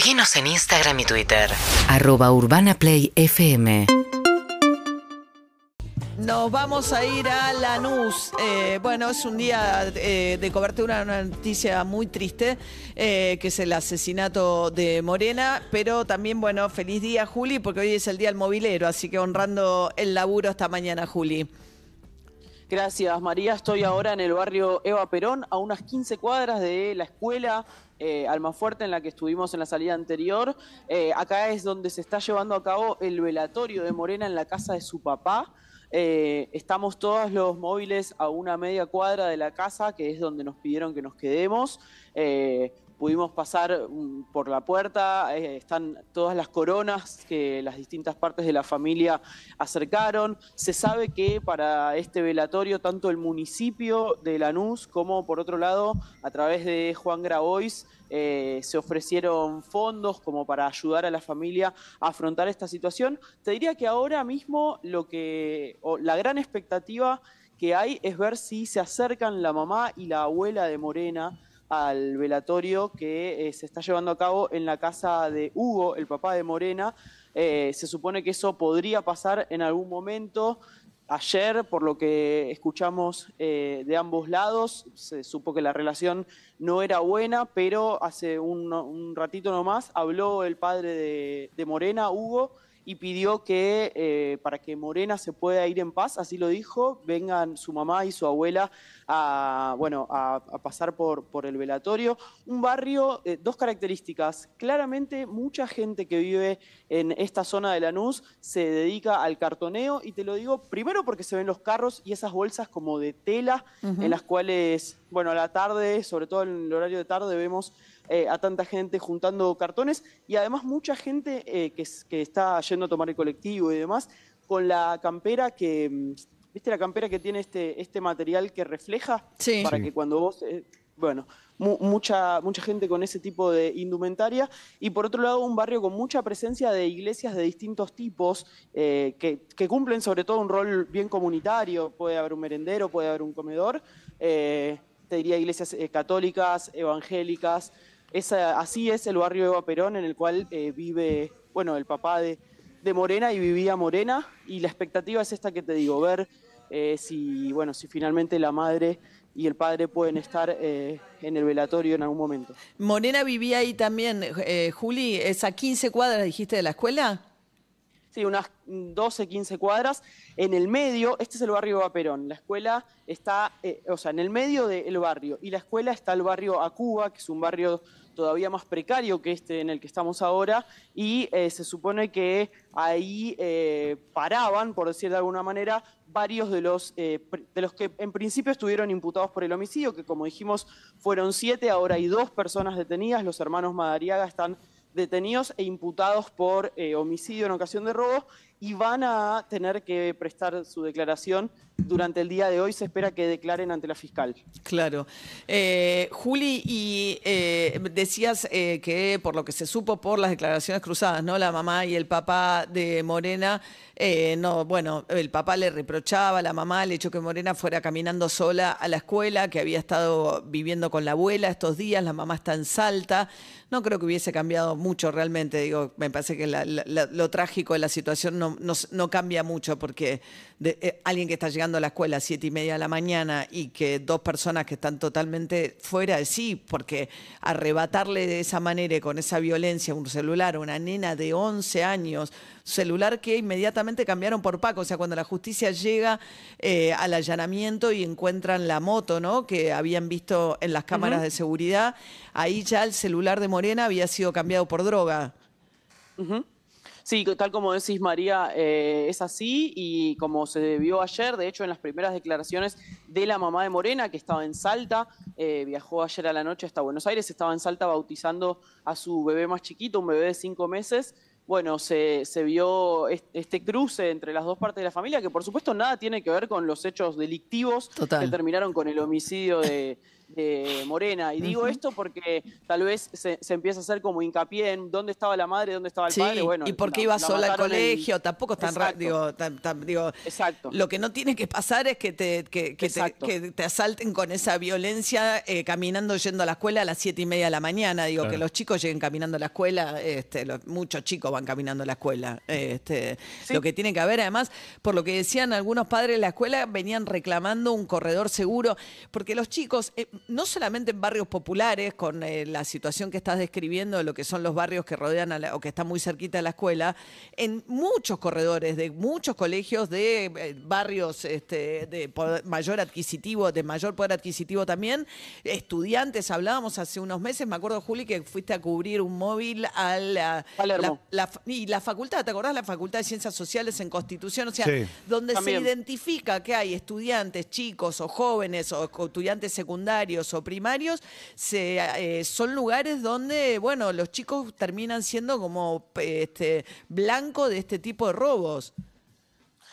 Seguinos en Instagram y Twitter. Arroba Urbana Play FM. Nos vamos a ir a Lanús. Eh, bueno, es un día eh, de cobertura, una noticia muy triste, eh, que es el asesinato de Morena, pero también, bueno, feliz día, Juli, porque hoy es el día del movilero, así que honrando el laburo esta mañana, Juli. Gracias, María. Estoy ahora en el barrio Eva Perón, a unas 15 cuadras de la escuela eh, Almafuerte en la que estuvimos en la salida anterior. Eh, acá es donde se está llevando a cabo el velatorio de Morena en la casa de su papá. Eh, estamos todos los móviles a una media cuadra de la casa, que es donde nos pidieron que nos quedemos. Pudimos pasar mm, por la puerta, eh, están todas las coronas que las distintas partes de la familia acercaron. Se sabe que para este velatorio, tanto el municipio de Lanús como, por otro lado, a través de Juan Grabois, eh, se ofrecieron fondos como para ayudar a la familia a afrontar esta situación. Te diría que ahora mismo lo que, o la gran expectativa que hay es ver si se acercan la mamá y la abuela de Morena al velatorio que eh, se está llevando a cabo en la casa de Hugo, el papá de Morena. Eh, se supone que eso podría pasar en algún momento. Ayer, por lo que escuchamos eh, de ambos lados, se supo que la relación no era buena, pero hace un, un ratito nomás habló el padre de, de Morena, Hugo, y pidió que eh, para que Morena se pueda ir en paz, así lo dijo, vengan su mamá y su abuela a, bueno, a, a pasar por, por el velatorio. Un barrio, eh, dos características. Claramente mucha gente que vive en esta zona de Lanús se dedica al cartoneo y te lo digo primero porque se ven los carros y esas bolsas como de tela en las cuales, bueno, a la tarde, sobre todo en el horario de tarde, vemos eh, a tanta gente juntando cartones y además mucha gente eh, que, es- que está yendo a tomar el colectivo y demás con la campera que, mm, ¿viste la campera que tiene este, este material que refleja? Sí. Para que cuando vos, eh, bueno, mu- mucha, mucha gente con ese tipo de indumentaria y por otro lado un barrio con mucha presencia de iglesias de distintos tipos eh, que, que cumplen sobre todo un rol bien comunitario, puede haber un merendero, puede haber un comedor, eh, te diría iglesias eh, católicas, evangélicas, esa, así es el barrio Eva Perón en el cual eh, vive, bueno, el papá de, Morena y vivía Morena y la expectativa es esta que te digo, ver eh, si, bueno, si finalmente la madre y el padre pueden estar eh, en el velatorio en algún momento. Morena vivía ahí también, Juli, es a 15 cuadras, dijiste, de la escuela. Sí, unas 12, 15 cuadras. En el medio, este es el barrio Eva Perón. La escuela está, eh, o sea, en el medio del barrio. Y la escuela está el barrio Acuba, que es un barrio todavía más precario que este en el que estamos ahora. Y eh, se supone que ahí eh, paraban, por decir de alguna manera, varios de los, de los que en principio estuvieron imputados por el homicidio, que como dijimos fueron siete, ahora hay dos personas detenidas. Los hermanos Madariaga están detenidos e imputados por eh, homicidio en ocasión de robo y van a tener que prestar su declaración. Durante el día de hoy se espera que declaren ante la fiscal. Claro. Eh, Juli, y eh, decías eh, que por lo que se supo por las declaraciones cruzadas, ¿no? La mamá y el papá de Morena, no, bueno, el papá le reprochaba la mamá el hecho que Morena fuera caminando sola a la escuela, que había estado viviendo con la abuela estos días, la mamá está en Salta. No creo que hubiese cambiado mucho realmente, digo, me parece que lo trágico de la situación no, cambia mucho porque alguien que está llegando a la escuela a siete y media de la mañana y que dos personas que están totalmente fuera de sí, porque arrebatarle de esa manera y con esa violencia un celular a una nena de 11 años, celular que inmediatamente cambiaron por Paco, o sea, cuando la justicia llega eh, al allanamiento y encuentran la moto, ¿no? Que habían visto en las cámaras de seguridad, ahí ya el celular de Morena había sido cambiado por droga. Sí, tal como decís María, eh, es así y como se vio ayer, de hecho en las primeras declaraciones de la mamá de Morena, que estaba en Salta, eh, viajó ayer a la noche hasta Buenos Aires, estaba en Salta bautizando a su bebé más chiquito, un bebé de cinco meses. Bueno, se, se vio est- este cruce entre las dos partes de la familia, que por supuesto nada tiene que ver con los hechos delictivos Total. que terminaron con el homicidio de, de Morena. Y digo esto porque tal vez se, se, empieza a hacer como hincapié en dónde estaba la madre, dónde estaba el padre. Bueno, y por qué iba sola al colegio, tampoco es tan rápido. Digo, Exacto. Lo que no tiene que pasar es que te, que, te, que te, asalten con esa violencia eh, caminando yendo a la escuela a las siete y media de la mañana. Digo, que los chicos lleguen caminando a la escuela, este, muchos chicos van caminando a la escuela. Este, Lo que tiene que haber, además, por lo que decían algunos padres de la escuela, venían reclamando un corredor seguro, porque los chicos, eh, no solamente en barrios populares, con eh, la situación que estás describiendo, lo que son los barrios que rodean o que están muy cerquita de la escuela, en muchos corredores de muchos colegios de eh, barrios este, de mayor adquisitivo, de mayor poder adquisitivo también, estudiantes, hablábamos hace unos meses, me acuerdo, Juli, que fuiste a cubrir un móvil a la, y la facultad, ¿te acordás? La Facultad de Ciencias Sociales en Constitución, o sea, donde se identifica que hay estudiantes, chicos o jóvenes o estudiantes secundarios o primarios, se, eh, son lugares donde, bueno, los chicos terminan siendo como este, blanco de este tipo de robos.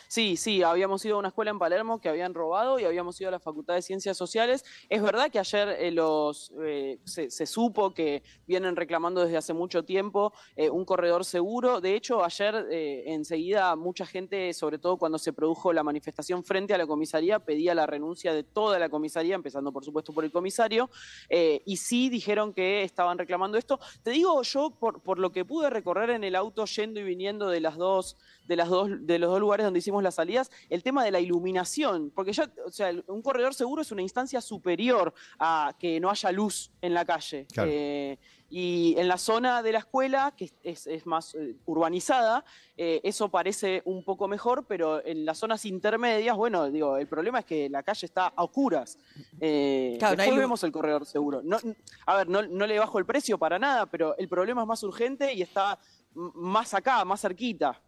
Sí, sí, habíamos ido a una escuela en Palermo que habían robado y habíamos ido a la Facultad de Ciencias Sociales. Es verdad que ayer eh, los, eh, se, supo que vienen reclamando desde hace mucho tiempo eh, un corredor seguro. De hecho, ayer enseguida mucha gente, sobre todo cuando se produjo la manifestación frente a la comisaría, pedía la renuncia de toda la comisaría, empezando por supuesto por el comisario, y sí dijeron que estaban reclamando esto. Te digo yo, por, por lo que pude recorrer en el auto yendo y viniendo de las dos, de las dos, de los dos lugares donde hicimos las salidas, el tema de la iluminación, porque ya, o sea, un corredor seguro es una instancia superior a que no haya luz en la calle. Eh, y en la zona de la escuela, que es, más eh, urbanizada, eh, eso parece un poco mejor, pero en las zonas intermedias, bueno, digo, el problema es que la calle está a oscuras. claro, después vemos el corredor seguro. No, a ver, no, no le bajo el precio para nada, pero el problema es más urgente y está más acá, más cerquita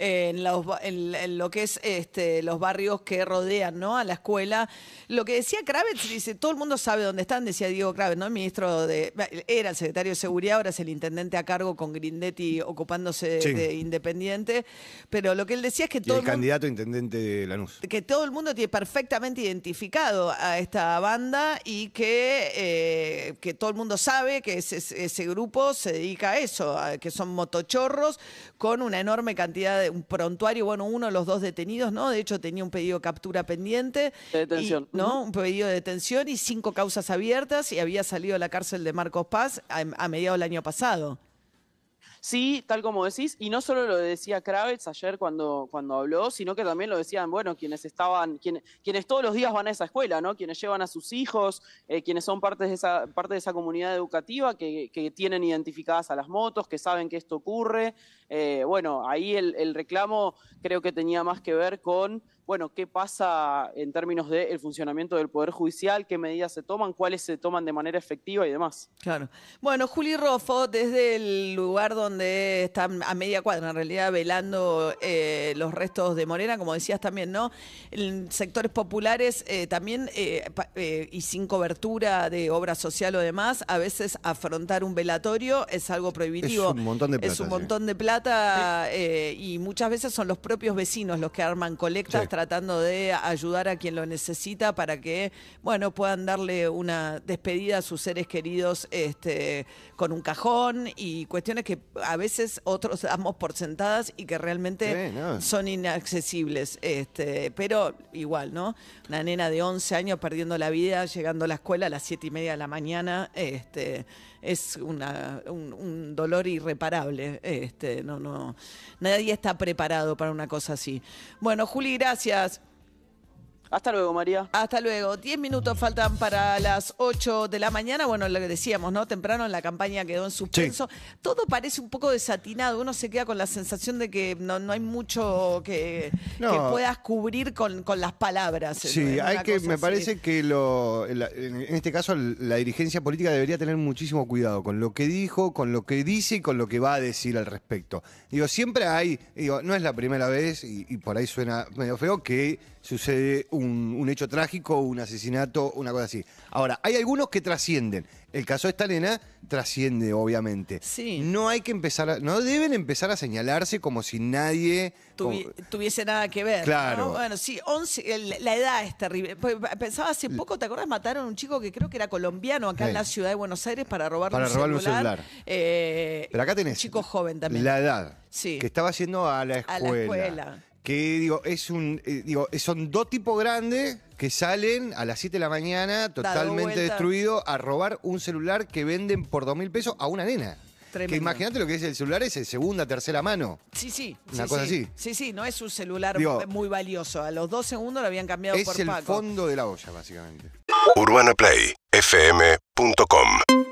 en, lo que es este, los barrios que rodean ¿no? a la escuela. Lo que decía Kravitz, dice, todo el mundo sabe dónde están, decía Diego Kravitz, ¿no? El ministro de, era el secretario de Seguridad, ahora es el intendente a cargo con Grindetti ocupándose de Independiente, pero lo que él decía es que todo el, candidato intendente de Lanús. Que todo el mundo tiene perfectamente identificado a esta banda y que, eh, que todo el mundo sabe que ese, ese grupo se dedica a eso, que son motochorros con una enorme cantidad de un prontuario, bueno, uno de los dos detenidos, ¿no? De hecho, tenía un pedido de captura pendiente. De detención. ¿No? Un pedido de detención y cinco causas abiertas y había salido de la cárcel de Marcos Paz a, a mediados del año pasado. Sí, tal como decís, y no solo lo decía Kravitz ayer cuando, cuando habló, sino que también lo decían, bueno, quienes estaban, quienes, todos los días van a esa escuela, ¿no? Quienes llevan a sus hijos, eh, quienes son parte de esa, parte de esa comunidad educativa, que, que tienen identificadas a las motos, que saben que esto ocurre. Eh, bueno, ahí el, el reclamo creo que tenía más que ver con bueno, qué pasa en términos del funcionamiento del Poder Judicial, qué medidas se toman, cuáles se toman de manera efectiva y demás. Claro. Bueno, Juli Rofo, desde el lugar donde están a media cuadra, en realidad, velando eh, los restos de Morena, como decías también, ¿no? En sectores populares eh, también, eh, y sin cobertura de obra social o demás, a veces afrontar un velatorio es algo prohibitivo. Es un montón de plata. Es un montón de plata y muchas veces son los propios vecinos los que arman colectas tratando de ayudar a quien lo necesita para que, bueno, puedan darle una despedida a sus seres queridos este, con un cajón y cuestiones que a veces otros damos por sentadas y que realmente son inaccesibles. Este, pero igual, ¿no? Una nena de 11 años perdiendo la vida, llegando a la escuela a las 7 y media de la mañana, este, es una, un, un, dolor irreparable. Este, no, no, nadie está preparado para una cosa así. Bueno, Juli, gracias. Gracias. Hasta luego, María. Hasta luego. Diez minutos faltan para las ocho de la mañana. Bueno, lo que decíamos, ¿no? Temprano en la campaña quedó en suspenso. Todo parece un poco desatinado. Uno se queda con la sensación de que no, hay mucho que, puedas cubrir con, las palabras. Sí, hay que, me parece que lo, en este caso la dirigencia política debería tener muchísimo cuidado con lo que dijo, con lo que dice y con lo que va a decir al respecto. Digo, siempre hay, digo, no es la primera vez, y, y por ahí suena medio feo, que sucede un un, un hecho trágico, un asesinato, una cosa así. Ahora, hay algunos que trascienden. El caso de esta nena trasciende, obviamente. Sí. No hay que empezar, a- no deben empezar a señalarse como si nadie... tuvi- como- tuviese nada que ver. ¿no? Claro. Bueno, sí, 11, el- la edad es terrible. Pues, Pensaba hace poco, ¿te acuerdas? Mataron a un chico que creo que era colombiano acá Sí. en la ciudad de Buenos Aires para robarle Para un robarle un celular. celular. Eh, Pero acá tenés. Un chico joven también. La edad. Sí. Que estaba yendo a la A escuela. la escuela. Que digo, es un. eh, digo, son dos tipos grandes que salen a las 7 de la mañana totalmente destruidos a robar un celular que venden por dos mil pesos a una nena. Tremendo. Que imagínate lo que es el celular ese, segunda, tercera mano. Sí, sí. Una sí, cosa sí. así. Sí, sí, no es un celular Digo, muy valioso. A los dos segundos lo habían cambiado Es por el Paco. fondo de la olla, básicamente. UrbanaPlayFM.com